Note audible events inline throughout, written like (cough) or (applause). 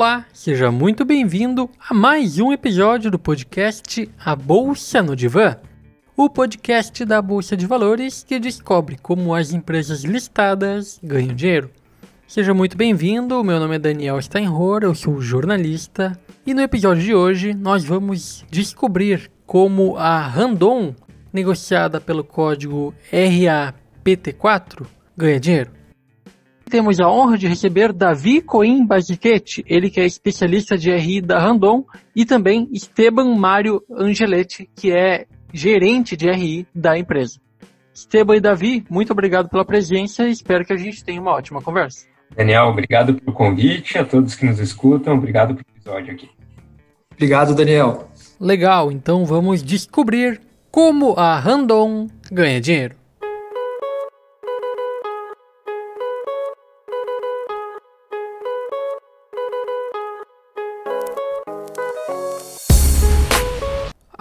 Olá, seja muito bem-vindo a mais um episódio do podcast A Bolsa no Divã, o podcast da Bolsa de Valores que descobre como as empresas listadas ganham dinheiro. Seja muito bem-vindo, meu nome é Daniel Steinhor, eu sou jornalista e no episódio de hoje nós vamos descobrir como a Randon, negociada pelo código RAPT4, ganha dinheiro temos a honra de receber Davi Coim Baziquete, ele que é especialista de RI da Randon, e também Esteban Mário Angeletti, que é gerente de RI da empresa. Esteban e Davi, muito obrigado pela presença e espero que a gente tenha uma ótima conversa. Daniel, obrigado pelo convite, a todos que nos escutam, obrigado pelo episódio aqui. Obrigado, Daniel. Legal, então vamos descobrir como a Randon ganha dinheiro.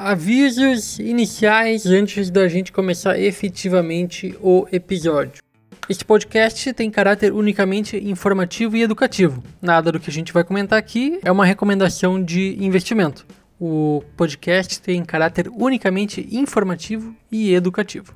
Avisos iniciais antes da gente começar efetivamente o episódio. Este podcast tem caráter unicamente informativo e educativo. Nada do que a gente vai comentar aqui é uma recomendação de investimento. O podcast tem caráter unicamente informativo e educativo.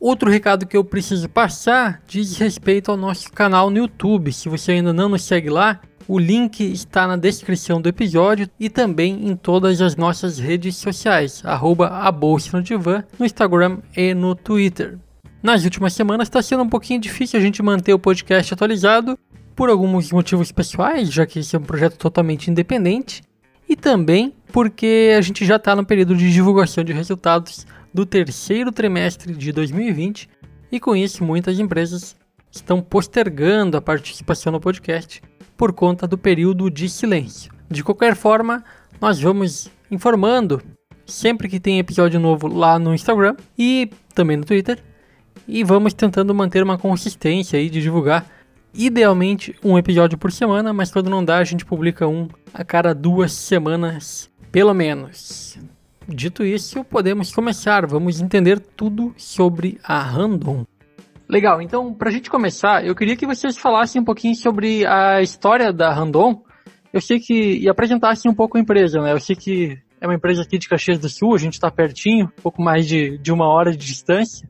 Outro recado que eu preciso passar diz respeito ao nosso canal no YouTube. Se você ainda não nos segue lá, o link está na descrição do episódio e também em todas as nossas redes sociais, arroba a Bolsa no Divã, no Instagram e no Twitter. Nas últimas semanas está sendo um pouquinho difícil a gente manter o podcast atualizado, por alguns motivos pessoais, já que esse é um projeto totalmente independente, e também porque a gente já está no período de divulgação de resultados do terceiro trimestre de 2020 e com isso muitas empresas estão postergando a participação no podcast por conta do período de silêncio. De qualquer forma, nós vamos informando sempre que tem episódio novo lá no Instagram e também no Twitter. E vamos tentando manter uma consistência aí de divulgar idealmente um episódio por semana, mas quando não dá, a gente publica um a cada duas semanas, pelo menos. Dito isso, podemos começar. Vamos entender tudo sobre a Random. Legal, então para a gente começar, eu queria que vocês falassem um pouquinho sobre a história da Randon. Eu sei que. e apresentassem um pouco a empresa, né? Eu sei que é uma empresa aqui de Caxias do Sul, a gente está pertinho, um pouco mais de, de uma hora de distância.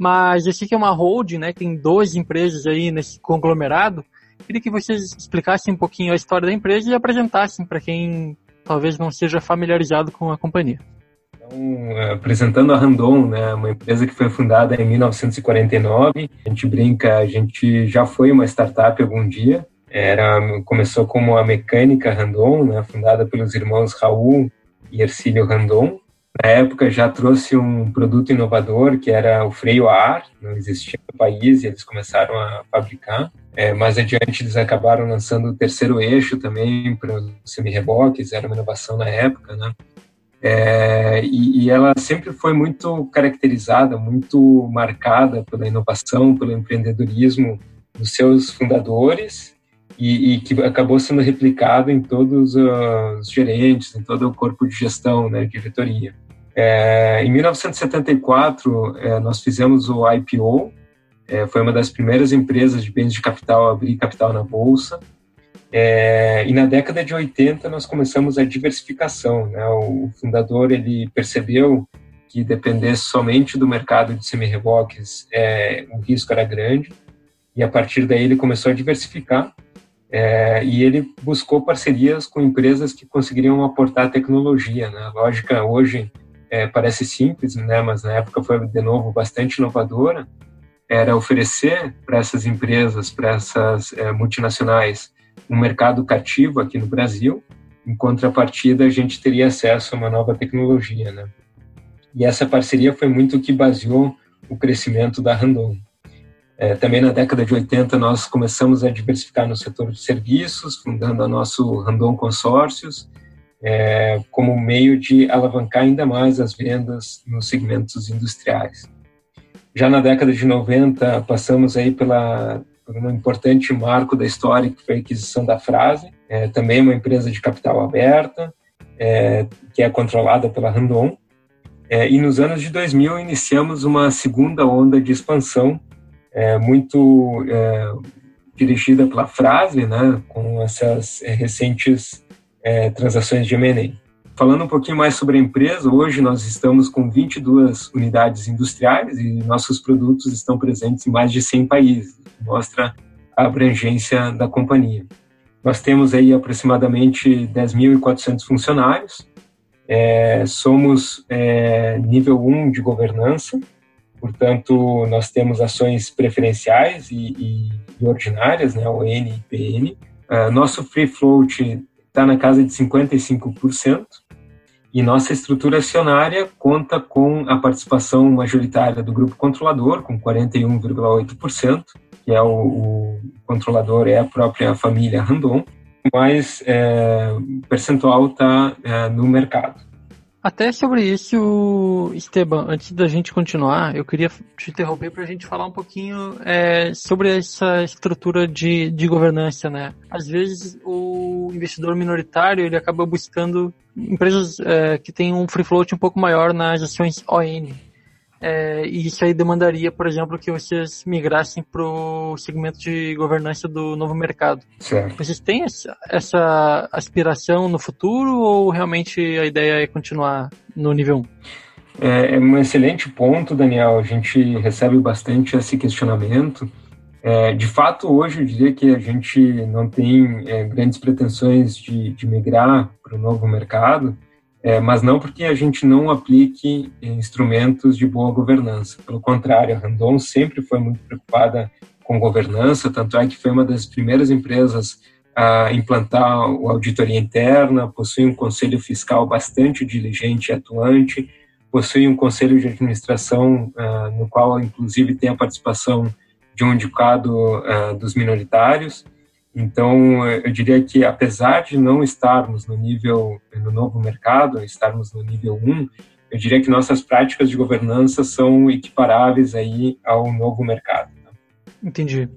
Mas eu sei que é uma hold, né? Tem 12 empresas aí nesse conglomerado. Queria que vocês explicassem um pouquinho a história da empresa e apresentassem para quem talvez não seja familiarizado com a companhia. Então, é, apresentando a Randon, né, uma empresa que foi fundada em 1949. A gente brinca, a gente já foi uma startup algum dia. Era, começou como a mecânica Randon, né, fundada pelos irmãos Raul e Ercílio Randon. Na época já trouxe um produto inovador que era o freio a ar, não existia no país e eles começaram a fabricar. É, mais adiante eles acabaram lançando o terceiro eixo também para os semi-reboques, era uma inovação na época, né? É, e, e, ela sempre foi muito caracterizada, muito marcada pela inovação, pelo empreendedorismo dos seus fundadores e, e, que acabou sendo replicado em todos os gerentes, em todo o corpo de gestão, né, diretoria. É, em 1974, é, nós fizemos o IPO, é, foi uma das primeiras empresas de bens de capital a abrir capital na bolsa. É, e na década de 80 nós começamos a diversificação. Né? O fundador ele percebeu que dependesse somente do mercado de semi-reboques, é, o risco era grande. E a partir daí ele começou a diversificar. É, e ele buscou parcerias com empresas que conseguiriam aportar tecnologia. Né? A lógica hoje é, parece simples, né? mas na época foi de novo bastante inovadora. Era oferecer para essas empresas, para essas é, multinacionais, um mercado cativo aqui no Brasil, em contrapartida a gente teria acesso a uma nova tecnologia, né? E essa parceria foi muito o que baseou o crescimento da Randon. É, também na década de 80 nós começamos a diversificar no setor de serviços, fundando a nosso Randon Consórcios, é, como meio de alavancar ainda mais as vendas nos segmentos industriais. Já na década de 90 passamos aí pela um importante marco da história, que foi a aquisição da Frase, é, também uma empresa de capital aberta, é, que é controlada pela Randon. É, e nos anos de 2000 iniciamos uma segunda onda de expansão, é, muito é, dirigida pela Frase, né, com essas é, recentes transações de M&A. Falando um pouquinho mais sobre a empresa, hoje nós estamos com 22 unidades industriais e nossos produtos estão presentes em mais de 100 países, mostra a abrangência da companhia. Nós temos aí aproximadamente 10.400 funcionários, é, somos é, nível 1 de governança, portanto, nós temos ações preferenciais e, e, e ordinárias, né, o N e PN. Uh, nosso free float está na casa de 55%, e nossa estrutura acionária conta com a participação majoritária do grupo controlador, com 41,8%, que é o, o, controlador é a própria família Randon, mas é, o percentual está é, no mercado. Até sobre isso, Esteban, antes da gente continuar, eu queria te interromper para a gente falar um pouquinho é, sobre essa estrutura de, de governança, né? Às vezes o investidor minoritário ele acaba buscando empresas é, que têm um free float um pouco maior nas ações ON. É, e isso aí demandaria, por exemplo, que vocês migrassem para o segmento de governança do novo mercado. Certo. Vocês têm essa, essa aspiração no futuro ou realmente a ideia é continuar no nível 1? É, é um excelente ponto, Daniel. A gente recebe bastante esse questionamento. É, de fato, hoje eu diria que a gente não tem é, grandes pretensões de, de migrar para o novo mercado, é, mas não porque a gente não aplique instrumentos de boa governança. Pelo contrário, a Randon sempre foi muito preocupada com governança, tanto é que foi uma das primeiras empresas a implantar a auditoria interna, possui um conselho fiscal bastante diligente e atuante, possui um conselho de administração uh, no qual, inclusive, tem a participação de um indicado uh, dos minoritários. Então, eu diria que apesar de não estarmos no nível no novo mercado, estarmos no nível 1, eu diria que nossas práticas de governança são equiparáveis aí ao novo mercado. Né? Entendi.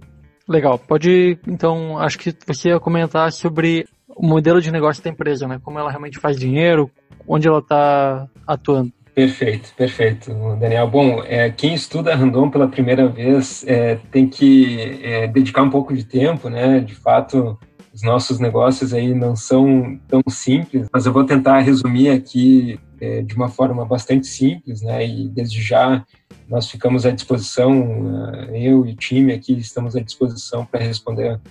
Legal. Pode, então, acho que você ia comentar sobre o modelo de negócio da empresa, né? Como ela realmente faz dinheiro, onde ela está atuando. Perfeito, perfeito, Daniel. Bom, é, quem estuda Randon pela primeira vez é, tem que é, dedicar um pouco de tempo, né? De fato, os nossos negócios aí não são tão simples, mas eu vou tentar resumir aqui é, de uma forma bastante simples, né? E desde já nós ficamos à disposição, é, eu e o time aqui estamos à disposição para responder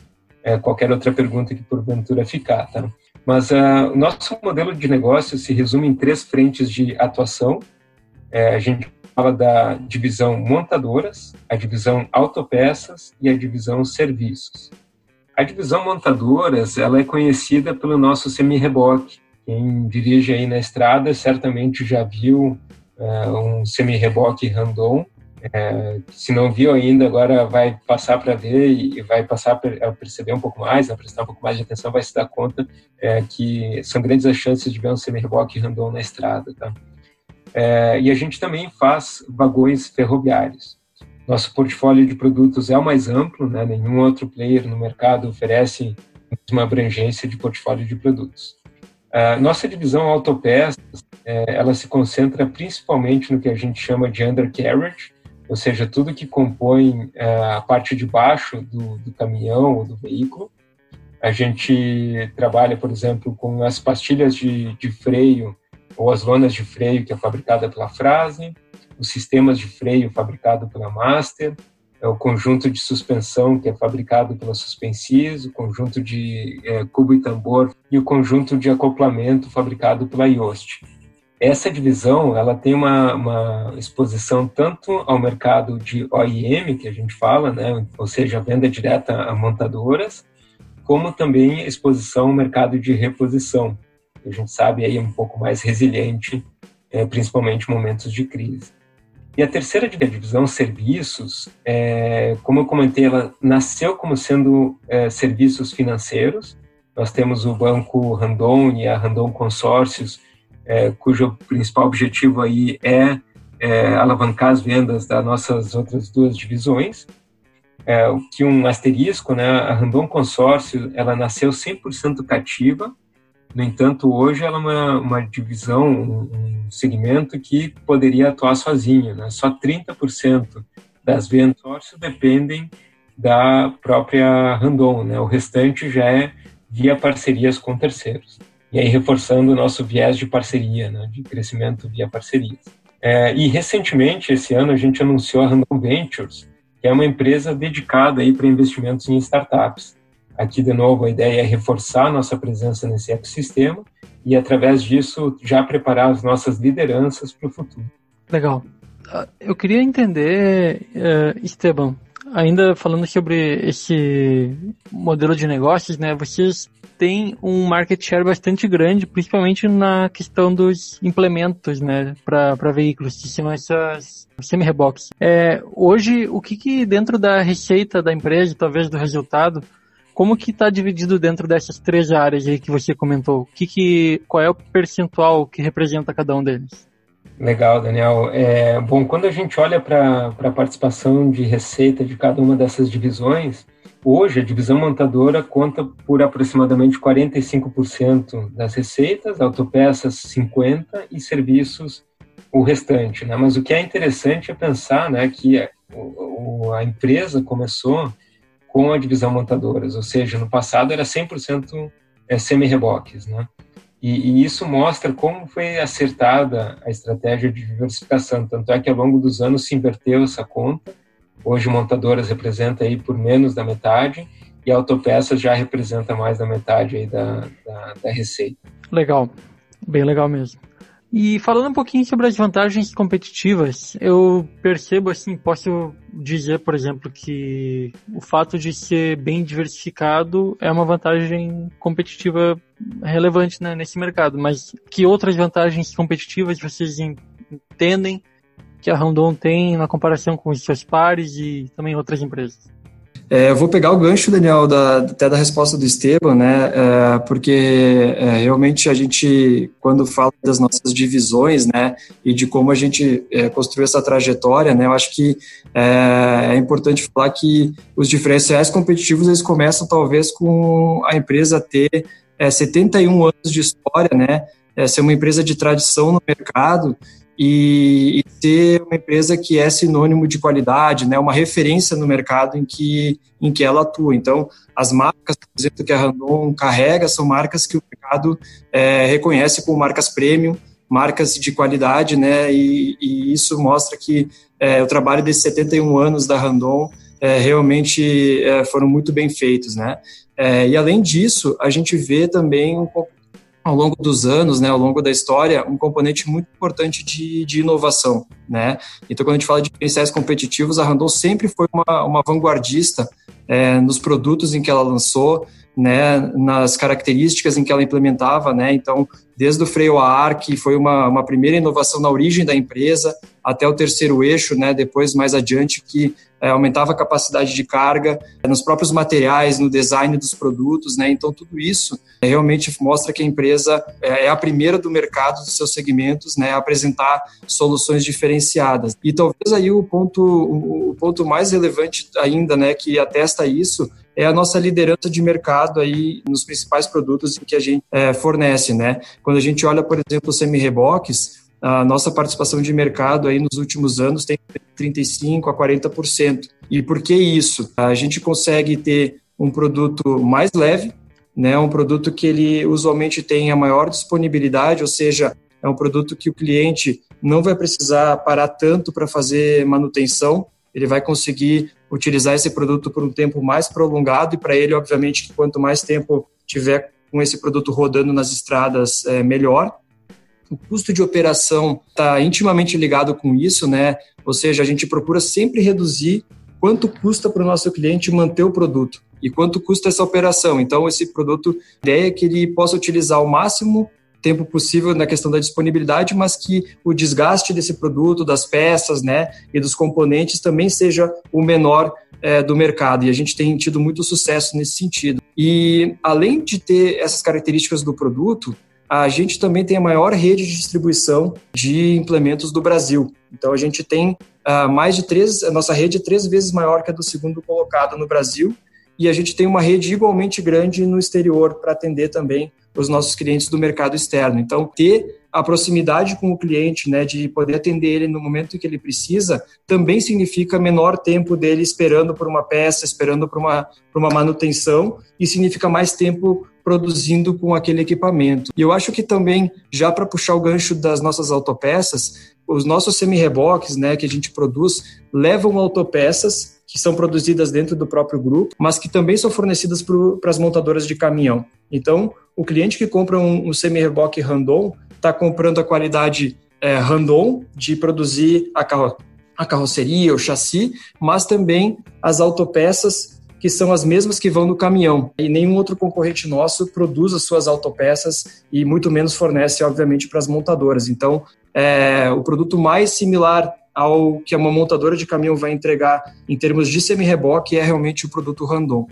é, qualquer outra pergunta que porventura ficar, tá? Mas uh, o nosso modelo de negócio se resume em três frentes de atuação. É, a gente fala da divisão montadoras, a divisão autopeças e a divisão serviços. A divisão montadoras ela é conhecida pelo nosso semi-reboque. Quem dirige aí na estrada certamente já viu uh, um semi-reboque Randon, é, se não viu ainda, agora vai passar para ver e vai passar a perceber um pouco mais, a prestar um pouco mais de atenção, vai se dar conta é, que são grandes as chances de ver um semi-reboque random na estrada. Tá? É, e a gente também faz vagões ferroviários. Nosso portfólio de produtos é o mais amplo, né? nenhum outro player no mercado oferece uma abrangência de portfólio de produtos. nossa divisão autopeças, é, ela se concentra principalmente no que a gente chama de undercarriage, ou seja, tudo que compõe é, a parte de baixo do, do caminhão ou do veículo. A gente trabalha, por exemplo, com as pastilhas de, de freio ou as lonas de freio, que é fabricada pela Frase, os sistemas de freio fabricado pela Master, é o conjunto de suspensão que é fabricado pela Suspensis, o conjunto de é, cubo e tambor e o conjunto de acoplamento fabricado pela Yost essa divisão ela tem uma, uma, exposição tanto ao mercado de OEM, que a gente fala, né, ou seja, venda direta a montadoras, como também exposição ao mercado de reposição, que a gente sabe aí é um pouco mais resiliente, é, principalmente em momentos de crise. E a terceira divisão, serviços, é, como eu comentei, ela nasceu como sendo é, serviços financeiros. Nós temos o banco Randon e a Randon Consórcios, é, cujo principal objetivo aí é, é, alavancar as vendas das nossas outras duas divisões. É, que um asterisco, né, a Randon Consórcio, ela nasceu 100% cativa, no entanto, hoje ela é uma, uma divisão, um, segmento que poderia atuar sozinho, né? só 30% das vendas consórcio dependem da própria Randon, né? O restante já é via parcerias com terceiros. E aí reforçando o nosso viés de parceria, né? De crescimento via parcerias. É, e recentemente, esse ano, a gente anunciou a Randon Ventures, que é uma empresa dedicada para investimentos em startups. Aqui, de novo, a ideia é reforçar nossa presença nesse ecossistema e, através disso, já preparar as nossas lideranças para o futuro. Legal. Ah, eu queria entender, uh, Esteban, ainda falando sobre esse modelo de negócios, né? Vocês têm um market share bastante grande, principalmente na questão dos implementos, né, para veículos, que são essas semi-reboques. É, hoje, o que, que dentro da receita da empresa, talvez do resultado, como que está dividido dentro dessas três áreas aí que você comentou? Que que, qual é o percentual que representa cada um deles? Legal, Daniel. É, bom, quando a gente olha para a participação de receita de cada uma dessas divisões, hoje a divisão montadora conta por aproximadamente 45% das receitas, autopeças 50% e serviços o restante. Né? Mas o que é interessante é pensar né, que a, a empresa começou com a divisão montadoras, ou seja, no passado era 100% é, semi-reboques, né? E, e, isso mostra como foi acertada a estratégia de diversificação. Tanto é que ao longo dos anos se inverteu essa conta. Hoje, montadoras representa aí por menos da metade e autopeças já representa mais da metade aí da, da, da receita. Legal, bem legal mesmo. E falando um pouquinho sobre as vantagens competitivas, eu percebo assim, posso dizer, por exemplo, que o fato de ser bem diversificado é uma vantagem competitiva relevante né, nesse mercado, mas que outras vantagens competitivas vocês entendem que a Randon tem na comparação com os seus pares e também outras empresas? É, eu vou pegar o gancho, Daniel, da, até da resposta do Esteban, né? É, porque é, realmente a gente, quando fala das nossas divisões, né, e de como a gente é, construiu essa trajetória, né, eu acho que é, é, importante falar que os diferenciais competitivos eles começam talvez com a empresa ter 71 é, anos de história, né? ser uma empresa de tradição no mercado e, e, uma empresa que é sinônimo de qualidade, né, uma referência no mercado em que, em que ela atua. Então, as marcas, por exemplo, que a Randon carrega são marcas que o mercado é, reconhece como marcas premium, marcas de qualidade, né, e, e isso mostra que é, o trabalho desses 71 anos da Randon é, realmente é, foram muito bem feitos, né. É, e além disso, a gente vê também um ao longo dos anos, né, ao longo da história, um componente muito importante de, de inovação, né? Então, quando a gente fala de diferenciais competitivos, a Randon sempre foi uma, uma vanguardista é, nos produtos em que ela lançou, né, nas características em que ela implementava, né, então, desde o freio a ar, que foi uma, uma primeira inovação na origem da empresa, até o terceiro eixo, né, depois mais adiante, que é, aumentava a capacidade de carga nos próprios materiais, no design dos produtos, né? Então tudo isso é, realmente mostra que a empresa é, é a primeira do mercado dos seus segmentos, né? A apresentar soluções diferenciadas. E talvez aí o ponto o ponto mais relevante ainda, né? Que atesta isso é a nossa liderança de mercado aí nos principais produtos que a gente é, fornece, né? Quando a gente olha, por exemplo, semi-reboques, a nossa participação de mercado aí nos últimos anos tem 35 a 40%. E por que isso? A gente consegue ter um produto mais leve, né, um produto que ele usualmente tem a maior disponibilidade, ou seja, é um produto que o cliente não vai precisar parar tanto para fazer manutenção, ele vai conseguir utilizar esse produto por um tempo mais prolongado e para ele, obviamente, quanto mais tempo tiver com esse produto rodando nas estradas, é melhor o custo de operação está intimamente ligado com isso, né? Ou seja, a gente procura sempre reduzir quanto custa para o nosso cliente manter o produto e quanto custa essa operação. Então, esse produto, a ideia é que ele possa utilizar o máximo tempo possível na questão da disponibilidade, mas que o desgaste desse produto, das peças, né, e dos componentes também seja o menor é, do mercado. E a gente tem tido muito sucesso nesse sentido. E além de ter essas características do produto, a gente também tem a maior rede de distribuição de implementos do Brasil. Então, a gente tem uh, mais de três, a nossa rede é três vezes maior que a do segundo colocado no Brasil, e a gente tem uma rede igualmente grande no exterior para atender também os nossos clientes do mercado externo. Então, ter a proximidade com o cliente, né, de poder atender ele no momento que ele precisa, também significa menor tempo dele esperando por uma peça, esperando por uma, por uma manutenção, e significa mais tempo produzindo com aquele equipamento. E eu acho que também, já para puxar o gancho das nossas autopeças, os nossos semi-reboques, né, que a gente produz, levam autopeças que são produzidas dentro do próprio grupo, mas que também são fornecidas para as montadoras de caminhão. Então, o cliente que compra um, um semi-reboque Randon está comprando a qualidade é, Randon de produzir a, carro, a carroceria, o chassi, mas também as autopeças que são as mesmas que vão no caminhão. E nenhum outro concorrente nosso produz as suas autopeças e muito menos fornece, obviamente, para as montadoras. Então, é, o produto mais similar ao que uma montadora de caminhão vai entregar em termos de semi-reboque é realmente o produto Randon.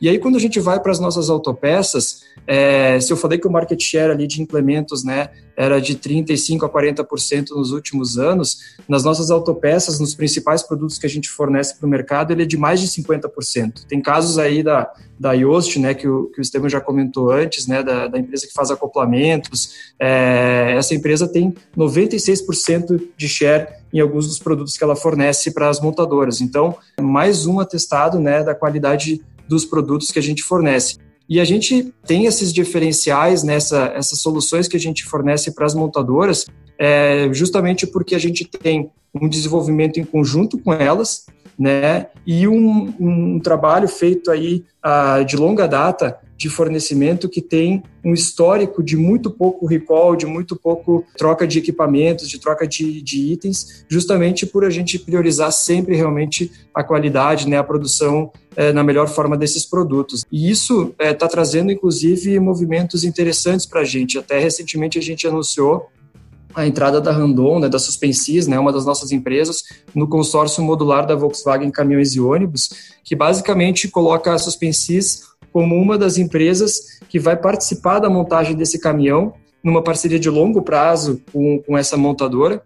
E aí, quando a gente vai para as nossas autopeças, é, se eu falei que o market share ali de implementos né, era de 35% a 40% nos últimos anos, nas nossas autopeças, nos principais produtos que a gente fornece para o mercado, ele é de mais de 50%. Tem casos aí da, da Yoast, né, que o, que o Estevam já comentou antes, né, da, da empresa que faz acoplamentos. É, essa empresa tem 96% de share em alguns dos produtos que ela fornece para as montadoras. Então, mais um atestado né, da qualidade dos produtos que a gente fornece. E a gente tem esses diferenciais nessa essas soluções que a gente fornece para as montadoras, é, justamente porque a gente tem um desenvolvimento em conjunto com elas, né? E um, um trabalho feito aí uh, de longa data de fornecimento que tem um histórico de muito pouco recall, de muito pouco troca de equipamentos, de troca de, de itens, justamente por a gente priorizar sempre realmente a qualidade, né, a produção é, na melhor forma desses produtos. E isso está é, tá trazendo, inclusive, movimentos interessantes para a gente. Até recentemente a gente anunciou a entrada da Randon, né, da Suspensis, né, uma das nossas empresas, no consórcio modular da Volkswagen Caminhões e Ônibus, que basicamente coloca a Suspensis como uma das empresas que vai participar da montagem desse caminhão, numa parceria de longo prazo com, com essa montadora.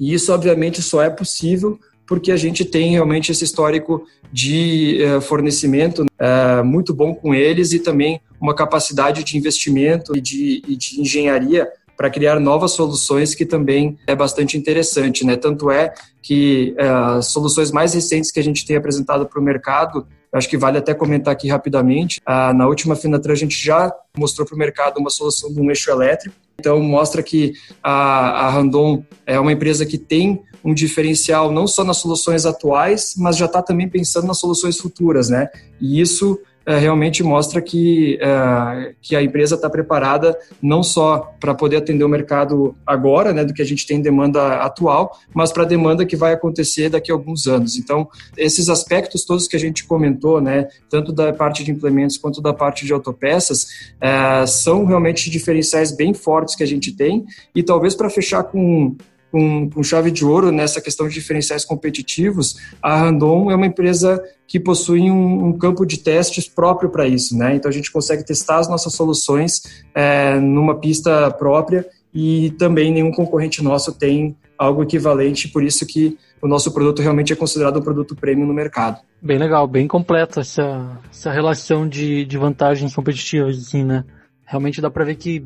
E isso, obviamente, só é possível porque a gente tem realmente esse histórico de uh, fornecimento uh, muito bom com eles e também uma capacidade de investimento e de, e de engenharia para criar novas soluções que também é bastante interessante, né? Tanto é que uh, soluções mais recentes que a gente tem apresentado para o mercado acho que vale até comentar aqui rapidamente. Na última Finatran a gente já mostrou para o mercado uma solução de um eixo elétrico. Então mostra que a Randon é uma empresa que tem um diferencial não só nas soluções atuais, mas já está também pensando nas soluções futuras, né? E isso é, realmente mostra que, é, que a empresa está preparada não só para poder atender o mercado agora, né, do que a gente tem em demanda atual, mas para a demanda que vai acontecer daqui a alguns anos. Então, esses aspectos todos que a gente comentou, né, tanto da parte de implementos quanto da parte de autopeças, é, são realmente diferenciais bem fortes que a gente tem. E talvez para fechar com com, com, chave de ouro nessa questão de diferenciais competitivos, a Randon é uma empresa que possui um, um campo de testes próprio para isso, né? Então a gente consegue testar as nossas soluções é, numa pista própria e também nenhum concorrente nosso tem algo equivalente, por isso que o nosso produto realmente é considerado um produto premium no mercado. Bem legal, bem completa essa, essa relação de, de vantagens competitivas, assim, né? Realmente dá para ver que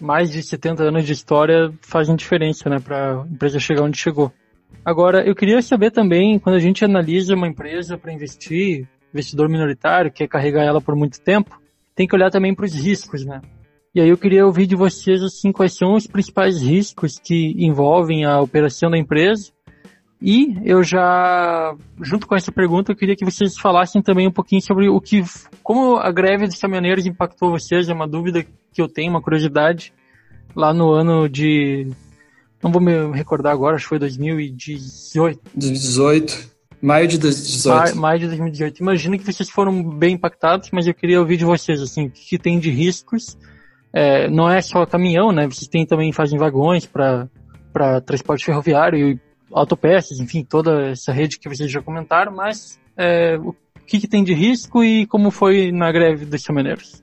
mais de 70 anos de história fazem diferença, né, para a empresa chegar onde chegou. Agora, eu queria saber também, quando a gente analisa uma empresa para investir, investidor minoritário, quer carregar ela por muito tempo, tem que olhar também para os riscos, né? E aí eu queria ouvir de vocês, assim, quais são os principais riscos que envolvem a operação da empresa. E eu já, junto com essa pergunta, eu queria que vocês falassem também um pouquinho sobre o que, como a greve dos caminhoneiros impactou vocês, é uma dúvida que eu tenho, uma curiosidade, lá no ano de. Não vou me recordar agora, acho que foi 2018. 2018. Maio de 2018. Maio, maio de 2018. Imagino que vocês foram bem impactados, mas eu queria ouvir de vocês, assim, o que tem de riscos. É, não é só caminhão, né? Vocês têm também, fazem vagões para transporte ferroviário e autopeças, enfim, toda essa rede que vocês já comentaram, mas é, o que, que, tem de risco e como foi na greve dos caminhoneiros?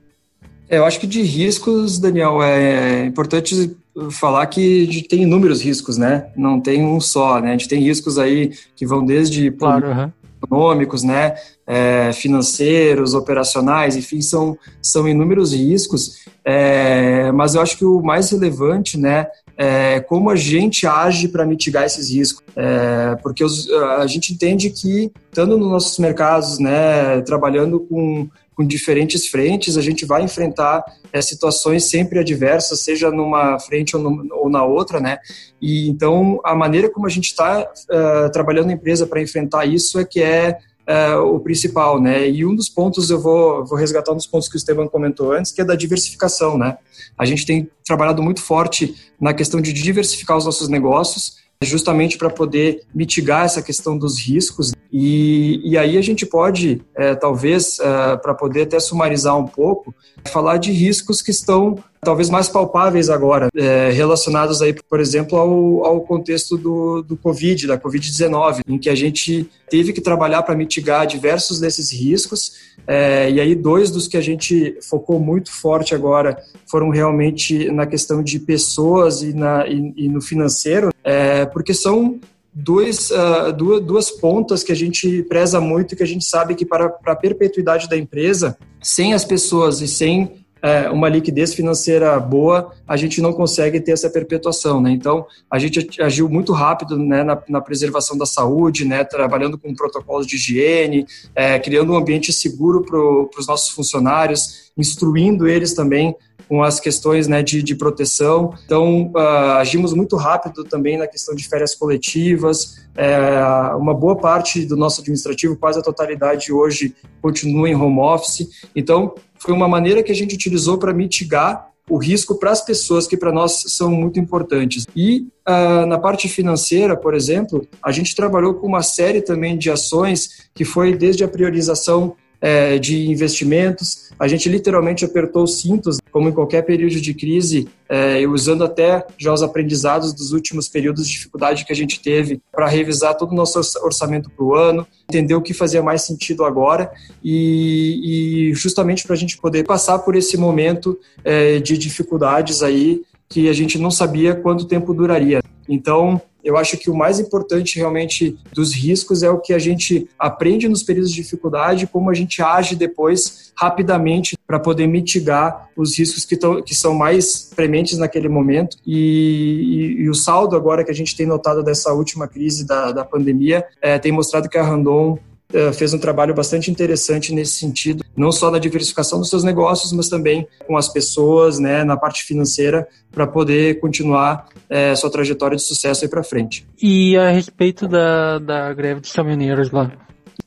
É, eu acho que de riscos, Daniel, é importante falar que a gente tem inúmeros riscos, né? Não tem um só, né? A gente tem riscos aí que vão desde claro, uhum. econômicos, né, é, financeiros, operacionais, enfim, são, são inúmeros riscos, é, mas eu acho que o mais relevante, né, é como a gente age para mitigar esses riscos, é, porque os, a gente entende que, estando nos nossos mercados, né, trabalhando com com diferentes frentes, a gente vai enfrentar é, situações sempre adversas, seja numa frente ou, no, ou, na outra, né? E então a maneira como a gente está eh, trabalhando na empresa para enfrentar isso é que é uh, o principal, né? E um dos pontos eu vou, vou resgatar um dos pontos que o Esteban comentou antes, que é da diversificação, né? A gente tem trabalhado muito forte na questão de diversificar os nossos negócios justamente para poder mitigar essa questão dos riscos. E, e aí a gente pode, é, talvez, é, para poder até sumarizar um pouco, falar de riscos que estão talvez mais palpáveis agora, é, relacionados aí, por exemplo, ao, ao contexto do, do Covid, da Covid-19, em que a gente teve que trabalhar para mitigar diversos desses riscos, é, e aí dois dos que a gente focou muito forte agora foram realmente na questão de pessoas e, na, e, e no financeiro, é, porque são dois, uh, duas, duas pontas que a gente preza muito que a gente sabe que para, para a perpetuidade da empresa, sem as pessoas e sem é, uma liquidez financeira boa, a gente não consegue ter essa perpetuação, né? Então, a gente agiu muito rápido, né, na, na preservação da saúde, né, trabalhando com protocolos de higiene, é, criando um ambiente seguro para os nossos funcionários, instruindo eles também com as questões né, de, de proteção. Então, uh, agimos muito rápido também na questão de férias coletivas. É, uma boa parte do nosso administrativo, quase a totalidade hoje, continua em home office. Então, foi uma maneira que a gente utilizou para mitigar o risco para as pessoas que para nós são muito importantes. E uh, na parte financeira, por exemplo, a gente trabalhou com uma série também de ações que foi desde a priorização é, de investimentos. A gente literalmente apertou os cintos, como em qualquer período de crise, é, usando até já os aprendizados dos últimos períodos de dificuldade que a gente teve para revisar todo o nosso orçamento para o ano, entender o que fazia mais sentido agora e, e justamente para a gente poder passar por esse momento é, de dificuldades aí que a gente não sabia quanto tempo duraria. Então, eu acho que o mais importante realmente dos riscos é o que a gente aprende nos períodos de dificuldade, como a gente age depois rapidamente para poder mitigar os riscos que, tão, que são mais prementes naquele momento. E, e, e, o saldo agora que a gente tem notado dessa última crise da, da pandemia é, tem mostrado que a Randon eh, fez um trabalho bastante interessante nesse sentido, não só na diversificação dos seus negócios, mas também com as pessoas, né, na parte financeira, para poder continuar é, sua trajetória de sucesso aí para frente. E a respeito da, da greve dos caminhoneiros lá?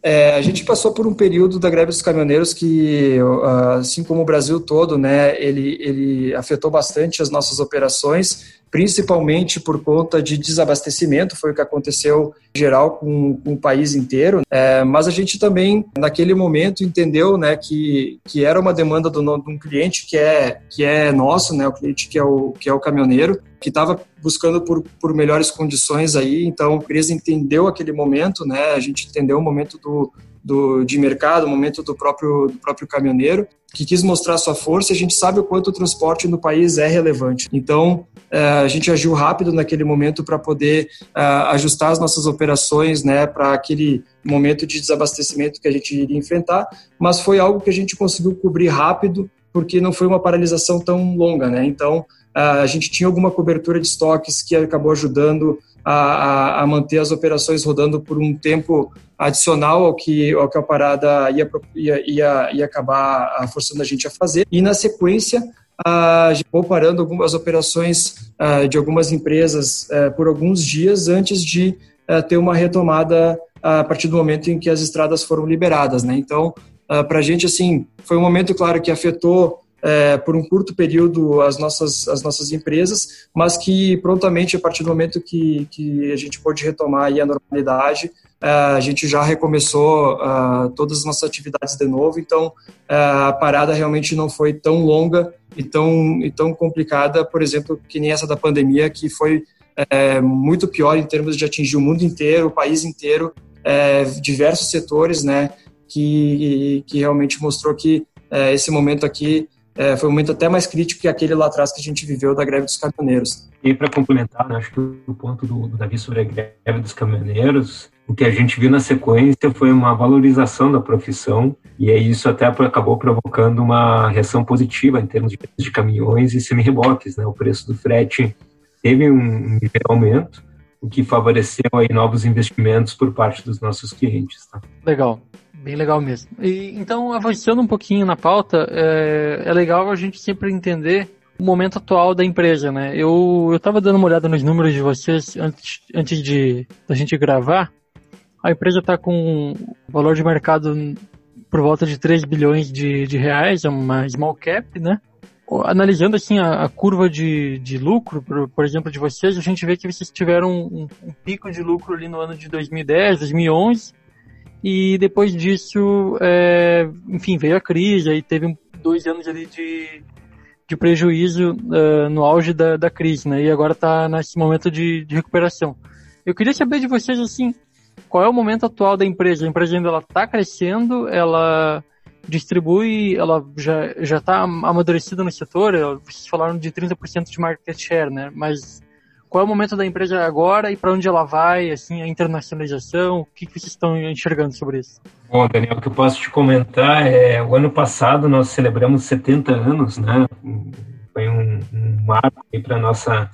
É, a gente passou por um período da greve dos caminhoneiros que, assim como o Brasil todo, né, ele, ele afetou bastante as nossas operações principalmente por conta de desabastecimento, foi o que aconteceu em geral com, com o país inteiro. É, mas a gente também, naquele momento, entendeu né, que, que era uma demanda do, de um cliente que é, que é nosso, né, o cliente que é o, que é o caminhoneiro, que estava buscando por, por melhores condições aí. Então, a empresa entendeu aquele momento, né, a gente entendeu o momento do, do, de mercado, o momento do próprio, do próprio caminhoneiro, que quis mostrar sua força. A gente sabe o quanto o transporte no país é relevante. Então, é, a gente agiu rápido naquele momento para poder é, ajustar as nossas operações né, para aquele momento de desabastecimento que a gente iria enfrentar, mas foi algo que a gente conseguiu cobrir rápido, porque não foi uma paralisação tão longa. Né? Então, é, a gente tinha alguma cobertura de estoques que acabou ajudando a, a, a, manter as operações rodando por um tempo adicional ao que, ao que a parada ia, ia, ia, ia acabar forçando a gente a fazer. E na sequência, a gente vou parando algumas operações de algumas empresas por alguns dias antes de ter uma retomada a partir do momento em que as estradas foram liberadas. Né? Então, para a gente, assim, foi um momento, claro, que afetou é, por um curto período as nossas, as nossas empresas, mas que prontamente, a partir do momento que, que a gente pôde retomar a normalidade, é, a gente já recomeçou uh, todas as nossas atividades de novo, então uh, a parada realmente não foi tão longa e tão, e tão complicada, por exemplo, que nem essa da pandemia, que foi é, muito pior em termos de atingir o mundo inteiro, o país inteiro, é, diversos setores, né, que, que realmente mostrou que é, esse momento aqui é, foi um momento até mais crítico que aquele lá atrás que a gente viveu da greve dos caminhoneiros. E para complementar, né, acho que o ponto do, do Davi sobre a greve dos caminhoneiros, o que a gente viu na sequência foi uma valorização da profissão, e aí isso até acabou provocando uma reação positiva em termos de de caminhões e semi-reboques. Né? O preço do frete teve um, um aumento, o que favoreceu aí novos investimentos por parte dos nossos clientes. Tá? Legal. Bem legal mesmo. E, então, avançando um pouquinho na pauta, é, é legal a gente sempre entender o momento atual da empresa, né? Eu estava dando uma olhada nos números de vocês antes, antes de da gente gravar. A empresa está com valor de mercado por volta de 3 bilhões de, de reais, é uma small cap, né? Analisando assim a, a curva de, de lucro, por, por, exemplo, de vocês, a gente vê que vocês tiveram um, um pico de lucro ali no ano de 2010, 2011, e depois disso, é, enfim, veio a crise, aí teve dois anos ali de, de prejuízo uh, no auge da, da crise, né? E agora está nesse momento de, de recuperação. Eu queria saber de vocês, assim, qual é o momento atual da empresa? A empresa ainda está crescendo, ela distribui, ela já está amadurecida no setor, vocês falaram de 30% de market share, né? Mas qual é o momento da empresa agora e para onde ela vai, assim, a internacionalização, o que, que vocês estão enxergando sobre isso? Bom, Daniel, o que eu posso te comentar é, o ano passado nós celebramos 70 anos, né, foi um, um marco para a nossa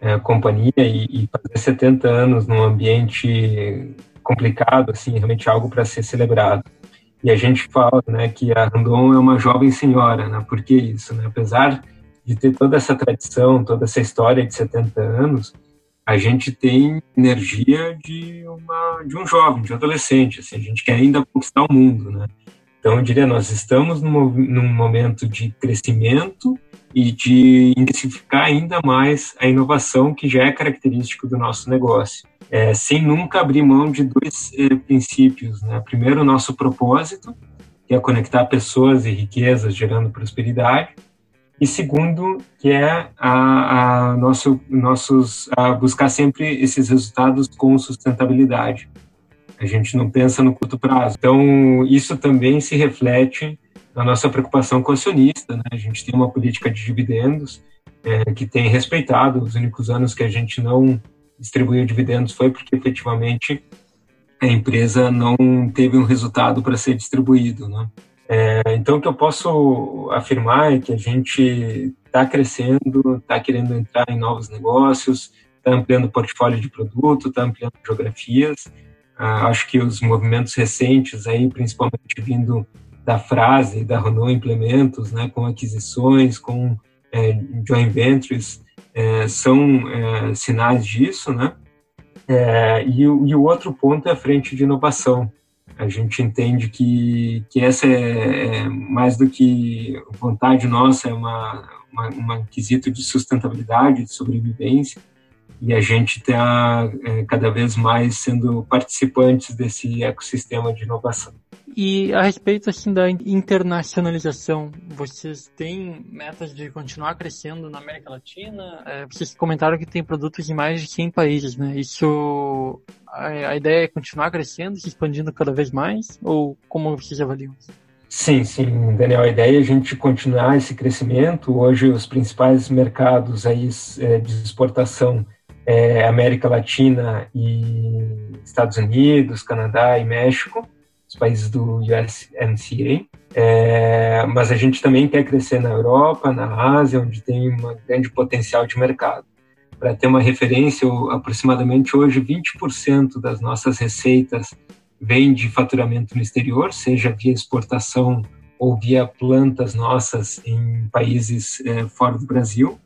é, companhia e, e fazer 70 anos num ambiente complicado, assim, realmente algo para ser celebrado. E a gente fala, né, que a Randon é uma jovem senhora, né, por que isso, né, apesar de ter toda essa tradição, toda essa história de 70 anos, a gente tem energia de uma de um jovem, de um adolescente, assim, a gente quer ainda conquistar o mundo, né? Então, eu diria, nós estamos num, num momento de crescimento e de intensificar ainda mais a inovação que já é característico do nosso negócio, é, sem nunca abrir mão de dois é, princípios, né? Primeiro, o nosso propósito, que é conectar pessoas e riquezas gerando prosperidade, e segundo, que é a, a nosso, nossos, a buscar sempre esses resultados com sustentabilidade. A gente não pensa no curto prazo. Então, isso também se reflete na nossa preocupação com o acionista. Né? A gente tem uma política de dividendos é, que tem respeitado. Os únicos anos que a gente não distribuiu dividendos foi porque efetivamente a empresa não teve um resultado para ser distribuído. Né? É, então, o que eu posso afirmar é que a gente está crescendo, está querendo entrar em novos negócios, está ampliando o portfólio de produto, está ampliando geografias. Ah, acho que os movimentos recentes aí, principalmente vindo da frase da Renault Implementos, né, com aquisições, com é, joint ventures, é, são é, sinais disso, né? É, e, e, o outro ponto é a frente de inovação. A gente entende que, que essa é, é mais do que vontade nossa, é uma, uma, uma quesito de sustentabilidade, de sobrevivência, e a gente está é, cada vez mais sendo participantes desse ecossistema de inovação. E a respeito assim da internacionalização, vocês têm metas de continuar crescendo na América Latina? É, vocês comentaram que tem produtos em mais de 100 países, né? Isso, a, a, ideia é continuar crescendo, se expandindo cada vez mais? Ou como vocês avaliam? Sim, sim, Daniel, a ideia é a gente continuar esse crescimento. Hoje os principais mercados aí é, de exportação é América Latina e Estados Unidos, Canadá e México países do USMCA, é, mas a gente também quer crescer na Europa, na Ásia, onde tem um grande potencial de mercado. Para ter uma referência, aproximadamente hoje 20% das nossas receitas vem de faturamento no exterior, seja via exportação ou via plantas nossas em países é, fora do Brasil.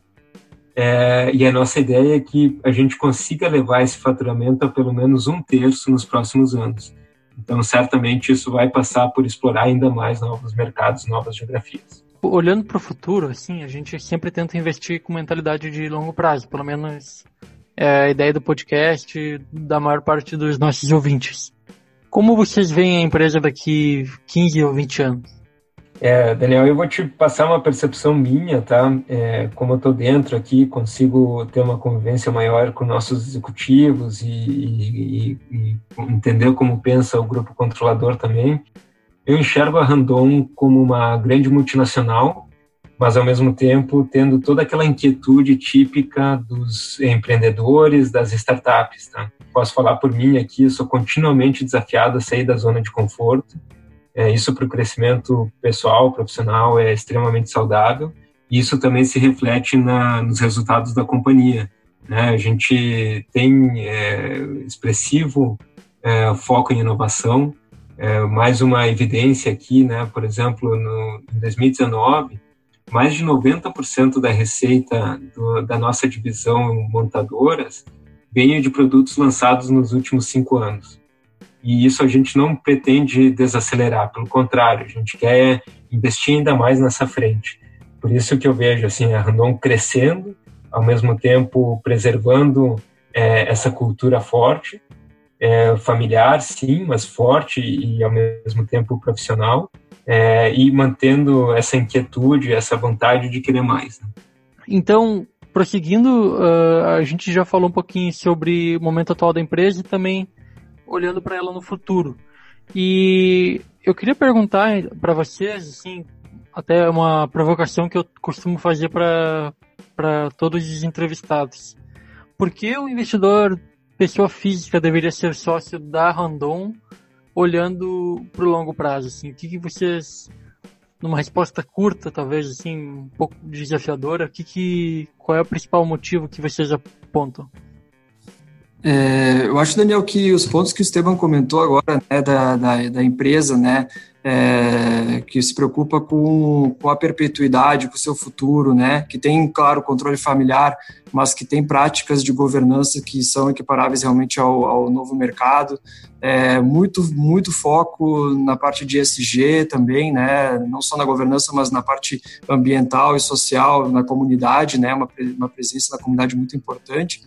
É, e a nossa ideia é que a gente consiga levar esse faturamento a pelo menos um terço nos próximos anos. Então, certamente, isso vai passar por explorar ainda mais novos mercados, novas geografias. Olhando para o futuro, assim, a gente sempre tenta investir com mentalidade de longo prazo, pelo menos é a ideia do podcast da maior parte dos nossos ouvintes. Como vocês veem a empresa daqui 15 ou 20 anos? É, Daniel, eu vou te passar uma percepção minha, tá? É, como eu estou dentro aqui, consigo ter uma convivência maior com nossos executivos e, e, e, entender como pensa o grupo controlador também. Eu enxergo a Randon como uma grande multinacional, mas ao mesmo tempo tendo toda aquela inquietude típica dos empreendedores, das startups. Tá? Posso falar por mim aqui, sou continuamente desafiado a sair da zona de conforto. É, isso para o crescimento pessoal, profissional, é extremamente saudável. E isso também se reflete na, nos resultados da companhia. Né? A gente tem é, expressivo é, foco em inovação. É, mais uma evidência aqui, né? por exemplo, no, em 2019, mais de 90% da receita do, da nossa divisão montadoras veio de produtos lançados nos últimos cinco anos. E isso a gente não pretende desacelerar, pelo contrário, a gente quer investir ainda mais nessa frente. Por isso que eu vejo assim a Randon crescendo, ao mesmo tempo preservando é, essa cultura forte, é, familiar, sim, mas forte e ao mesmo tempo profissional, é, e mantendo essa inquietude, essa vontade de querer mais. Né? Então, prosseguindo, uh, a gente já falou um pouquinho sobre o momento atual da empresa e também olhando para ela no futuro. E eu queria perguntar para vocês, assim, até uma provocação que eu costumo fazer para todos os entrevistados. Por que o investidor, pessoa física, deveria ser sócio da Randon olhando para o longo prazo? Assim, o que, que vocês, numa resposta curta, talvez assim, um pouco desafiadora, que que, qual é o principal motivo que vocês apontam? É, eu acho, Daniel, que os pontos que o Esteban comentou agora né, da, da, da empresa, né, é, que se preocupa com, com a perpetuidade, com o seu futuro, né? Que tem, claro, controle familiar, mas que tem práticas de governança que são equiparáveis realmente ao, ao novo mercado. É, muito, muito foco na parte de ESG também, né? Não só na governança, mas na parte ambiental e social, na comunidade, né? Uma, uma presença na comunidade muito importante.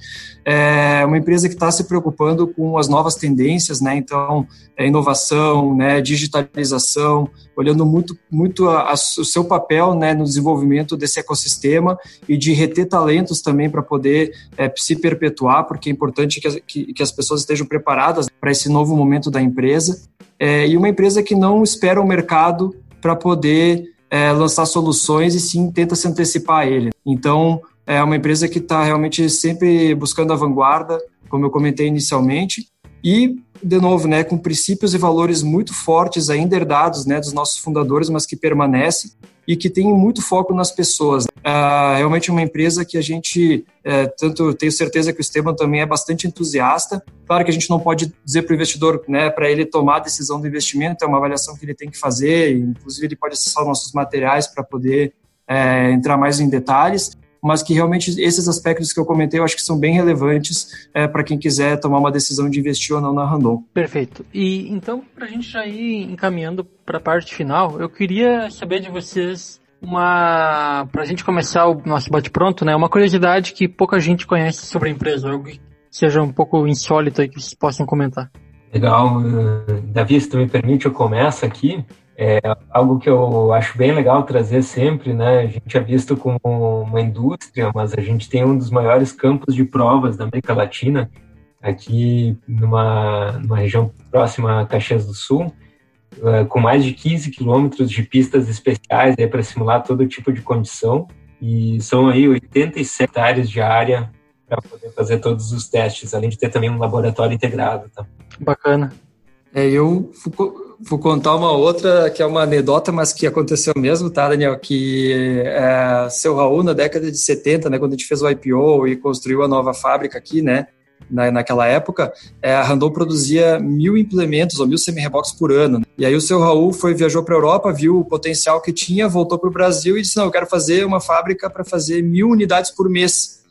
É uma empresa que está se preocupando com as novas tendências, né? Então, é inovação, né? Digitalização inovação, olhando muito, muito a, a, o seu papel né, no desenvolvimento desse ecossistema e de reter talentos também para poder é, se perpetuar, porque é importante que, que, que as pessoas estejam preparadas para esse novo momento da empresa. É, e uma empresa que não espera o mercado para poder é, lançar soluções e sim tenta se antecipar a ele. Então, é uma empresa que está realmente sempre buscando a vanguarda, como eu comentei inicialmente, e de novo, né, com princípios e valores muito fortes ainda herdados, né, dos nossos fundadores, mas que permanecem e que tem muito foco nas pessoas. É realmente uma empresa que a gente, é, tanto tenho certeza que o Esteban também é bastante entusiasta. Claro que a gente não pode dizer para o investidor, né, para ele tomar a decisão do investimento, é uma avaliação que ele tem que fazer, inclusive ele pode acessar nossos materiais para poder é, entrar mais em detalhes mas que realmente esses aspectos que eu comentei eu acho que são bem relevantes é, para quem quiser tomar uma decisão de investir ou não na Randon. Perfeito. E então, para a gente já ir encaminhando para a parte final, eu queria saber de vocês uma para a gente começar o nosso bate-pronto, né? Uma curiosidade que pouca gente conhece sobre a empresa, algo que seja um pouco insólito aí que vocês possam comentar. Legal, Davi, se tu me permite, eu começo aqui. É algo que eu acho bem legal trazer sempre, né? A gente é visto como uma indústria, mas a gente tem um dos maiores campos de provas da América Latina, aqui numa, numa região próxima a Caxias do Sul, é, com mais de 15 quilômetros de pistas especiais para simular todo tipo de condição, e são aí 87 hectares de área para poder fazer todos os testes, além de ter também um laboratório integrado. Tá? Bacana. É, eu vou contar uma outra que é uma anedota, mas que aconteceu mesmo, tá, Daniel? Que é, seu Raul, na década de 70, né, quando a gente fez o IPO e construiu a nova fábrica aqui, né, na, naquela época, é, a Randon produzia mil implementos ou mil semi-reboques por ano. Né? E aí o seu Raul foi viajou para a Europa, viu o potencial que tinha, voltou para o Brasil e disse: Não, eu quero fazer uma fábrica para fazer mil unidades por mês.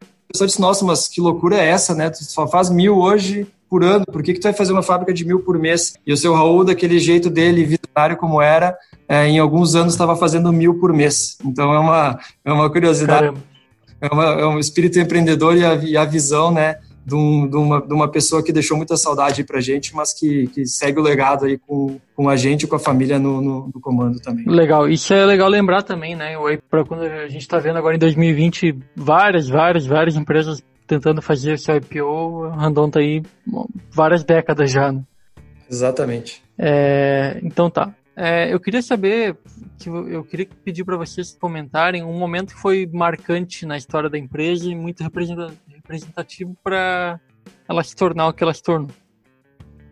A pessoa disse: Nossa, mas que loucura é essa, né? Tu só faz mil hoje, por ano, por que, que tu vai fazer uma fábrica de mil por mês? E o seu Raul, daquele jeito dele, visionário como era, é, em alguns anos estava fazendo mil por mês. Então é uma, é uma curiosidade, é, uma, é, um espírito empreendedor e a, e a visão, né, de, um, de, uma, de uma pessoa que deixou muita saudade para gente, mas que, que segue o legado aí com, com a gente e com a família no, no, no, comando também. Legal, isso é legal lembrar também, né? Para quando a gente está vendo agora em 2020 várias, várias, várias empresas tentando fazer seu IPO, Randon tá aí várias décadas já, né? Exatamente. É, então tá. É, eu queria saber, que eu queria pedir para vocês comentarem um momento que foi marcante na história da empresa e muito representativo para ela se tornar o que ela se tornou.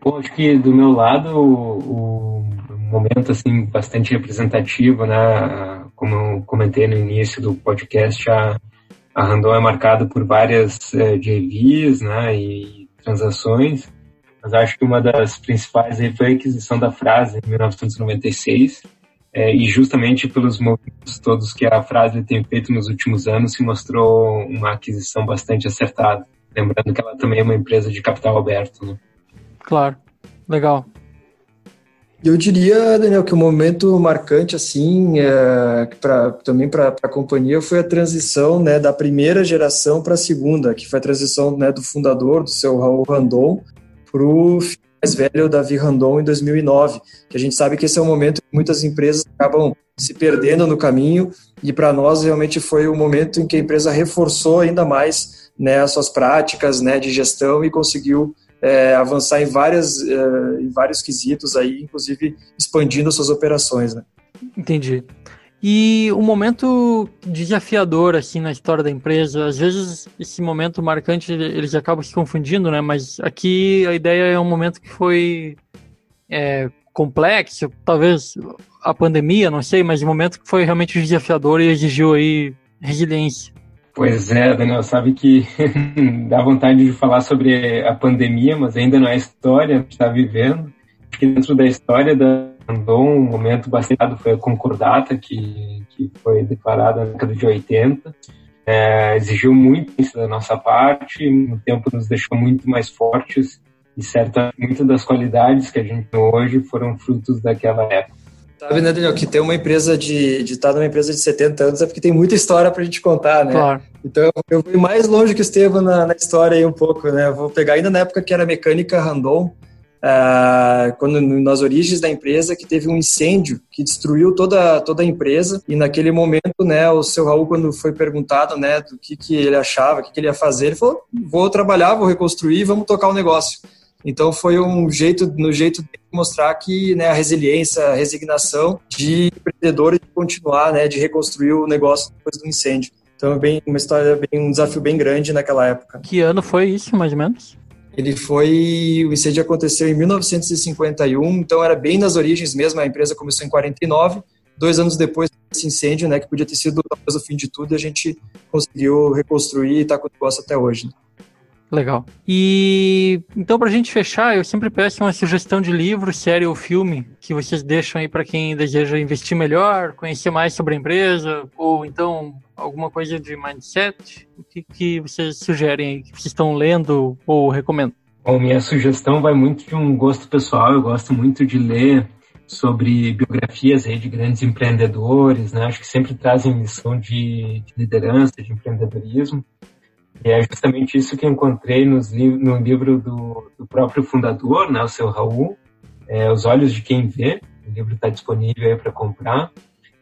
Bom, acho que do meu lado o, o momento assim bastante representativo, né? Como eu comentei no início do podcast, a, a Randon é marcada por várias é, JVs, né? E transações mas acho que uma das principais aí foi a aquisição da frase em 1996, é, e justamente pelos movimentos todos que a frase tem feito nos últimos anos, se mostrou uma aquisição bastante acertada. Lembrando que ela também é uma empresa de capital aberto. Né? Claro, legal. Eu diria, Daniel, que o momento marcante, assim, é, pra, também para a companhia foi a transição né, da primeira geração para a segunda, que foi a transição né, do fundador, do seu Raul Randon, para o mais velho, Davi Randon, em 2009, que a gente sabe que esse é um momento que muitas empresas acabam se perdendo no caminho, e para nós realmente foi o momento em que a empresa reforçou ainda mais né, as suas práticas né, de gestão e conseguiu é, avançar em, várias, é, em vários quesitos, aí, inclusive expandindo as suas operações. Né. Entendi. E um momento desafiador assim na história da empresa, às vezes esse momento marcante eles acabam se confundindo, né? Mas aqui a ideia é um momento que foi é, complexo, talvez a pandemia, não sei, mas um momento que foi realmente desafiador e exigiu aí resiliência. Pois é, Daniel, sabe que (laughs) dá vontade de falar sobre a pandemia, mas ainda não é história que está vivendo. Acho que dentro da história da andou um momento bastante foi a concordata que, que foi declarada na década de 80 é, exigiu muito da nossa parte no tempo nos deixou muito mais fortes e certa muitas das qualidades que a gente tem hoje foram frutos daquela época Sabe, né, Daniel, que ter uma empresa de, de estar numa empresa de 70 anos é porque tem muita história para a gente contar, né? Claro. Então eu fui mais longe que o Estevam na, na história aí um pouco, né? vou pegar ainda na época que era mecânica Randon, Uh, quando nas origens da empresa que teve um incêndio que destruiu toda, toda a empresa e naquele momento né o seu Raul quando foi perguntado né do que, que ele achava o que, que ele ia fazer ele falou vou trabalhar vou reconstruir vamos tocar o negócio então foi um jeito no jeito de mostrar que né, a resiliência a resignação de empreendedores de continuar né de reconstruir o negócio depois do incêndio então é bem uma história bem um desafio bem grande naquela época que ano foi isso mais ou menos ele foi. O incêndio aconteceu em 1951, então era bem nas origens mesmo. A empresa começou em 49. Dois anos depois desse incêndio, né, que podia ter sido talvez o fim de tudo, a gente conseguiu reconstruir e está com o negócio até hoje. Né? Legal. E então, para a gente fechar, eu sempre peço uma sugestão de livro, série ou filme que vocês deixam aí para quem deseja investir melhor, conhecer mais sobre a empresa, ou então alguma coisa de mindset. O que, que vocês sugerem aí, que vocês estão lendo ou recomendam? Bom, minha sugestão vai muito de um gosto pessoal. Eu gosto muito de ler sobre biografias aí de grandes empreendedores, né? Acho que sempre trazem lição de, de liderança, de empreendedorismo. E é justamente isso que eu encontrei nos, no livro do, do, próprio fundador, né, o seu Raul, é, Os Olhos de Quem Vê. O livro está disponível aí para comprar.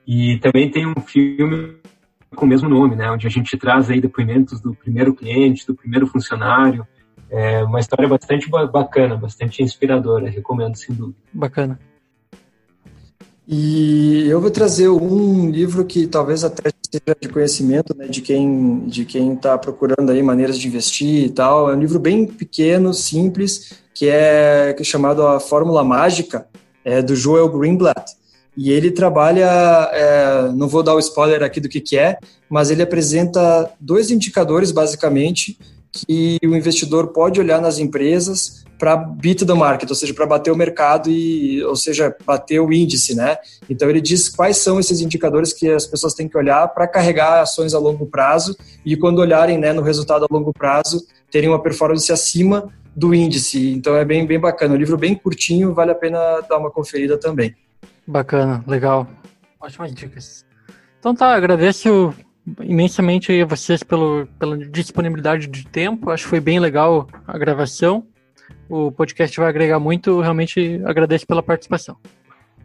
E também tem um filme com o mesmo nome, né, onde a gente traz aí depoimentos do primeiro cliente, do primeiro funcionário. É uma história bastante bacana, bastante inspiradora. Recomendo, sem dúvida. Bacana. E eu vou trazer um livro que talvez até seja de conhecimento né, de quem de quem está procurando aí maneiras de investir e tal. É um livro bem pequeno, simples, que é, que é chamado A Fórmula Mágica, é, do Joel Greenblatt. E ele trabalha, é, não vou dar o spoiler aqui do que, que é, mas ele apresenta dois indicadores basicamente que o investidor pode olhar nas empresas para beat the market, ou seja, para bater o mercado e, ou seja, bater o índice, né? Então ele diz quais são esses indicadores que as pessoas têm que olhar para carregar ações a longo prazo e quando olharem, né, no resultado a longo prazo, terem uma performance acima do índice. Então é bem bem bacana, um livro bem curtinho, vale a pena dar uma conferida também. Bacana, legal. Ótimas dicas. Então tá, agradeço imensamente a vocês pelo, pela disponibilidade de tempo. Acho que foi bem legal a gravação o podcast vai agregar muito. Realmente agradeço pela participação.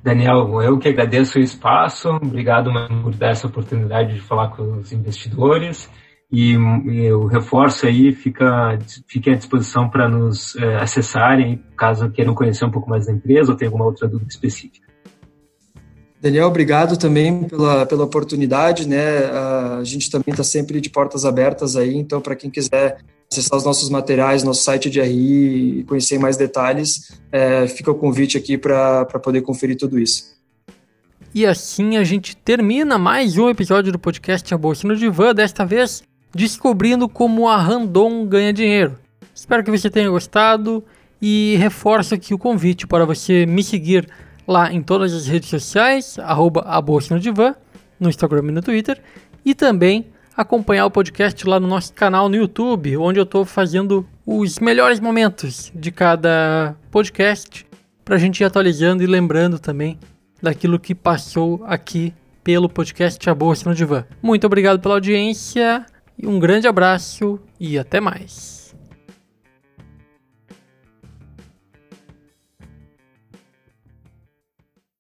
Daniel, eu que agradeço o espaço. Obrigado por dar essa oportunidade de falar com os investidores. E eu reforço aí, fica, fiquem à disposição para nos é, acessarem, caso queiram conhecer um pouco mais da empresa ou tenham alguma outra dúvida específica. Daniel, obrigado também pela, pela oportunidade, né? A gente também está sempre de portas abertas aí, então para quem quiser acessar os nossos materiais, nosso site de RI e conhecer mais detalhes, é, fica o convite aqui para poder conferir tudo isso. E assim a gente termina mais um episódio do podcast A Bolsa no Divã, desta vez descobrindo como a Randon ganha dinheiro. Espero que você tenha gostado e reforço aqui o convite para você me seguir lá em todas as redes sociais, arroba a Bolsa no Divã, no Instagram e no Twitter, e também acompanhar o podcast lá no nosso canal no YouTube, onde eu estou fazendo os melhores momentos de cada podcast para a gente ir atualizando e lembrando também daquilo que passou aqui pelo podcast A Bolsa no Divã. Muito obrigado pela audiência, um grande abraço e até mais.